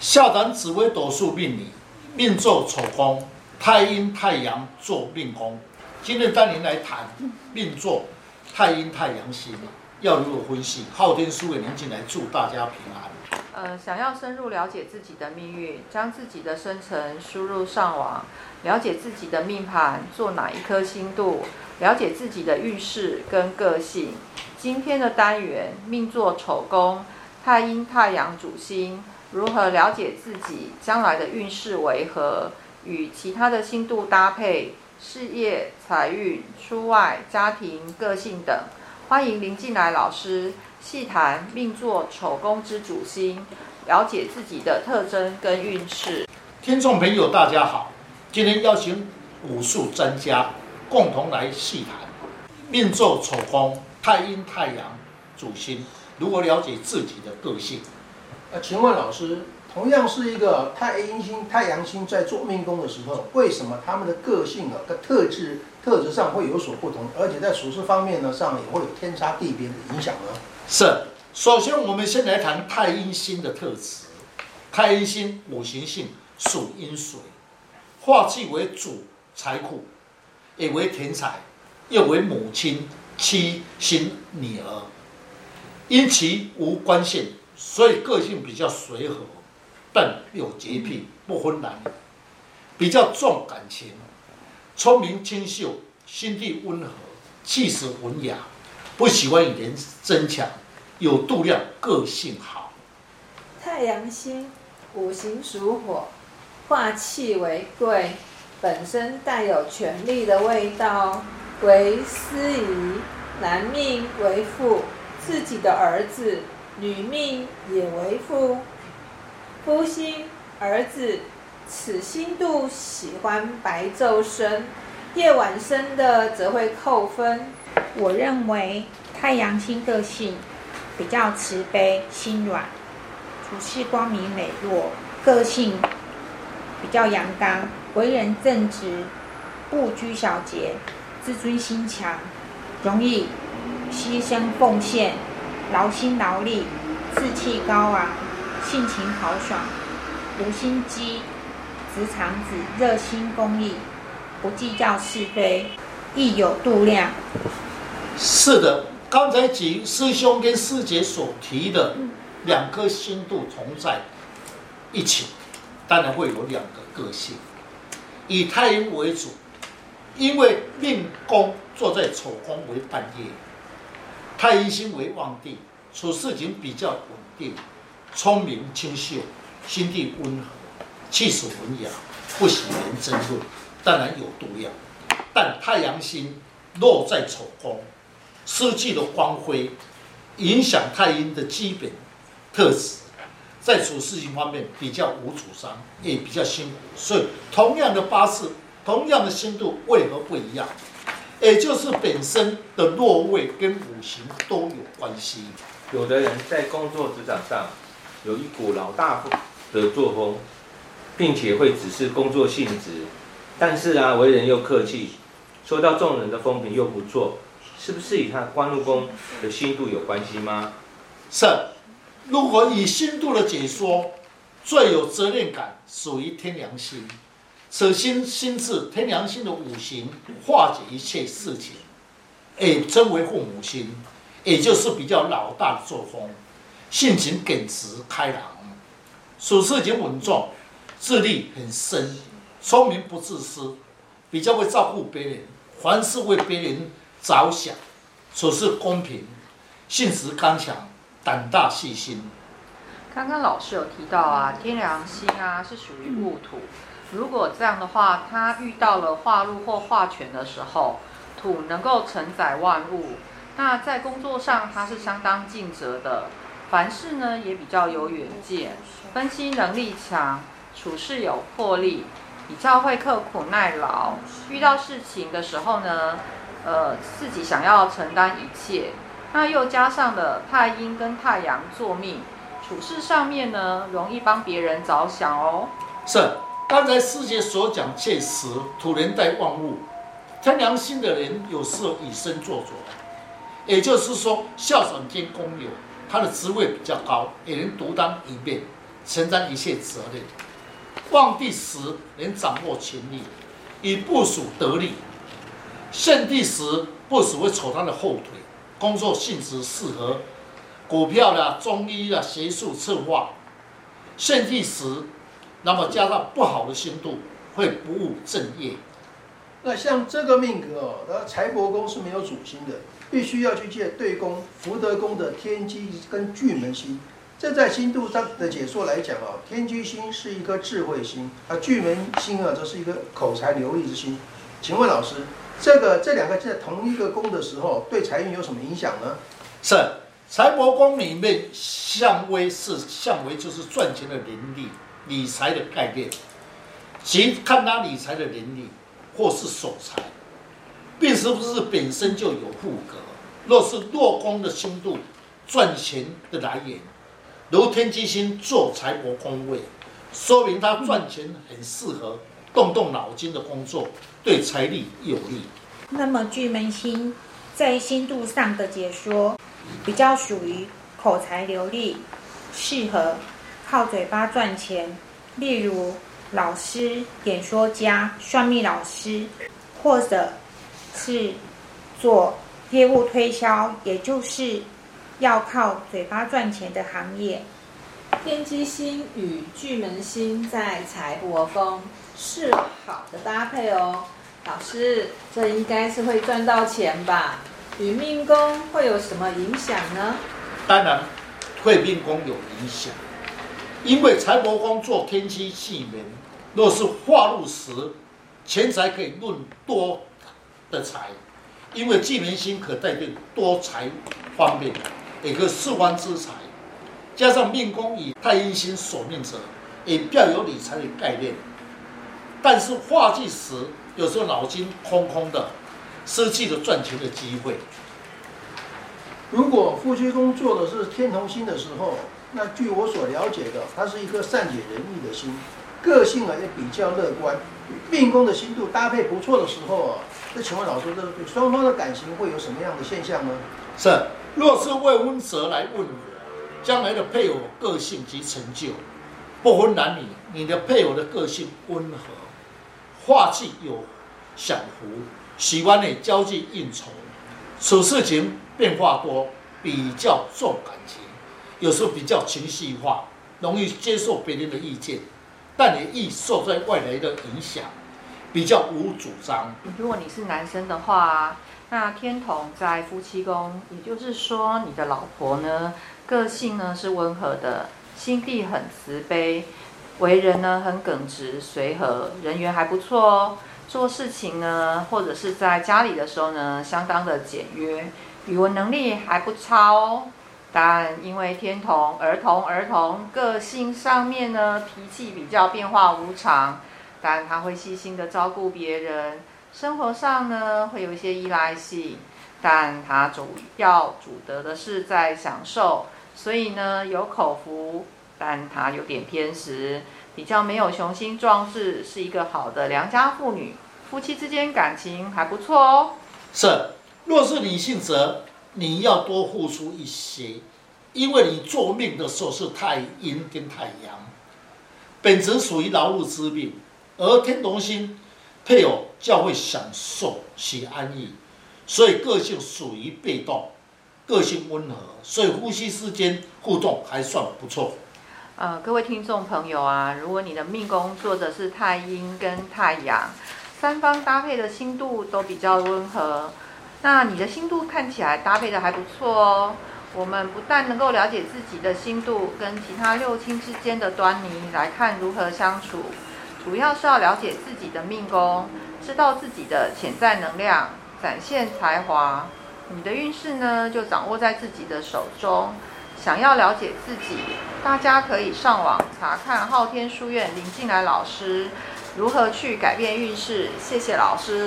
下단紫微斗数命理，命做丑宫，太阴太阳做命宫。今天带您来谈命做太阴太阳星，要如何分析？昊天书院，您进来祝大家平安。呃，想要深入了解自己的命运，将自己的生辰输入上网，了解自己的命盘，做哪一颗星度，了解自己的运势跟个性。今天的单元命做丑宫，太阴太阳主星，如何了解自己将来的运势为何，与其他的星度搭配，事业、财运、出外、家庭、个性等。欢迎林进来老师。细谈命座丑宫之主星，了解自己的特征跟运势。听众朋友，大家好，今天邀请武术专家共同来细谈命座丑宫太阴太阳主星，如何了解自己的个性？呃，请问老师，同样是一个太阴星、太阳星在做命宫的时候，为什么他们的个性啊、跟特质、特质上会有所不同，而且在处事方面呢上也会有天差地别的影响呢？是，首先我们先来谈太阴星的特质。太阴星五行性属阴水，化气为主财库，也为田财，又为母亲、妻、心、女儿。因其无官性，所以个性比较随和，但有洁癖，不分男女，比较重感情，聪明清秀，心地温和，气质文雅。不喜欢与人争抢，有度量，个性好。太阳星五行属火，化气为贵，本身带有权力的味道，为司仪。男命为父，自己的儿子；女命也为父，夫星儿子。此星度喜欢白昼生，夜晚生的则会扣分。我认为太阳星个性比较慈悲、心软，处事光明磊落，个性比较阳刚，为人正直，不拘小节，自尊心强，容易牺牲奉献，劳心劳力，志气高昂，性情豪爽，无心机，直肠子，热心公益，不计较是非，亦有度量。是的，刚才几师兄跟师姐所提的两颗星度同在一起，当然会有两个个性，以太阴为主，因为命宫坐在丑宫为半夜，太阴星为旺地，处事情比较稳定，聪明清秀，心地温和，气质文雅，不喜人争论，当然有度量，但太阳星落在丑宫。失去了光辉，影响太阴的基本特质，在处事情方面比较无主张，也比较辛苦。所以，同样的八字，同样的星度，为何不一样？也就是本身的落位跟五行都有关系。有的人在工作职场上有一股老大的作风，并且会只是工作性质，但是啊，为人又客气，受到众人的风评又不错。是不是与他官禄宫的星度有关系吗？是，如果以星度的解说，最有责任感属于天良星，此星星至天良心的五行，化解一切事情，也称为父母星，也就是比较老大的作风，性情耿直开朗，处事情稳重，智力很深，聪明不自私，比较会照顾别人，凡事为别人。着想，处事公平，性子刚强，胆大细心。刚刚老师有提到啊，天良心啊是属于戊土，如果这样的话，他遇到了化禄或化权的时候，土能够承载万物，那在工作上他是相当尽责的，凡事呢也比较有远见，分析能力强，处事有魄力，比较会刻苦耐劳，遇到事情的时候呢。呃，自己想要承担一切，那又加上了太阴跟太阳作命，处事上面呢，容易帮别人着想哦。是，刚才师姐所讲确实，土人带万物，天良星的人有时候以身作则，也就是说，校长兼工友，他的职位比较高，也能独当一面，承担一切责任。旺地时能掌握权力，以部署得力；陷地时部署会扯他的后腿。工作性质适合股票啦、中医啦、学术策划。陷地时，那么加上不好的星度，会不务正业。那像这个命格哦，那财帛宫是没有主星的，必须要去借对宫福德宫的天机跟巨门星。这在星度上的解说来讲哦，天机星是一颗智慧星，而，巨门星啊，则是一个口才流利之星。请问老师，这个这两个在同一个宫的时候，对财运有什么影响呢？是财帛宫里面相位是相位，就是赚钱的能力、理财的概念，其看他理财的能力或是守财，并是不是本身就有富格。若是弱宫的星度，赚钱的来源。如天机星做财帛宫位，说明他赚钱很适合动动脑筋的工作，对财力有利。那么巨门星在星度上的解说，比较属于口才流利，适合靠嘴巴赚钱，例如老师、演说家、算命老师，或者是做业务推销，也就是。要靠嘴巴赚钱的行业，天机星与巨门星在财帛宫是好的搭配哦。老师，这应该是会赚到钱吧？与命宫会有什么影响呢？当然，会命宫有影响，因为财帛宫做天机巨门，若是化禄时，钱财可以论多的财，因为巨门星可代表多财方面。一个四方之财，加上命宫以太阴星所命者，也比较有理财的概念。但是化忌时，有时候脑筋空空的，失去了赚钱的机会。如果夫妻宫做的是天同星的时候，那据我所了解的，它是一颗善解人意的星，个性啊也比较乐观。命宫的星度搭配不错的时候啊，那请问老师，这对双方的感情会有什么样的现象呢？是。若是未婚者来问我，将来的配偶个性及成就，不分男女，你的配偶的个性温和，化气有享福，喜欢你交际应酬，处事情变化多，比较重感情，有时候比较情绪化，容易接受别人的意见，但也易受在外来的影响，比较无主张。如果你是男生的话。那天同在夫妻宫，也就是说，你的老婆呢，个性呢是温和的，心地很慈悲，为人呢很耿直随和，人缘还不错哦。做事情呢，或者是在家里的时候呢，相当的简约，语文能力还不差哦。但因为天童儿童儿童个性上面呢，脾气比较变化无常，但他会细心的照顾别人。生活上呢，会有一些依赖性，但他主要主得的是在享受，所以呢有口福，但他有点偏食，比较没有雄心壮志，是一个好的良家妇女，夫妻之间感情还不错哦。是，若是女性则你要多付出一些，因为你做命的时候是太阴跟太阳，本质属于劳碌之命，而天同星。配偶较会享受喜安逸，所以个性属于被动，个性温和，所以夫妻之间互动还算不错。呃，各位听众朋友啊，如果你的命宫坐的是太阴跟太阳，三方搭配的星度都比较温和，那你的星度看起来搭配的还不错哦。我们不但能够了解自己的星度跟其他六亲之间的端倪，来看如何相处。主要是要了解自己的命宫，知道自己的潜在能量，展现才华。你的运势呢，就掌握在自己的手中。想要了解自己，大家可以上网查看昊天书院林静来老师如何去改变运势。谢谢老师。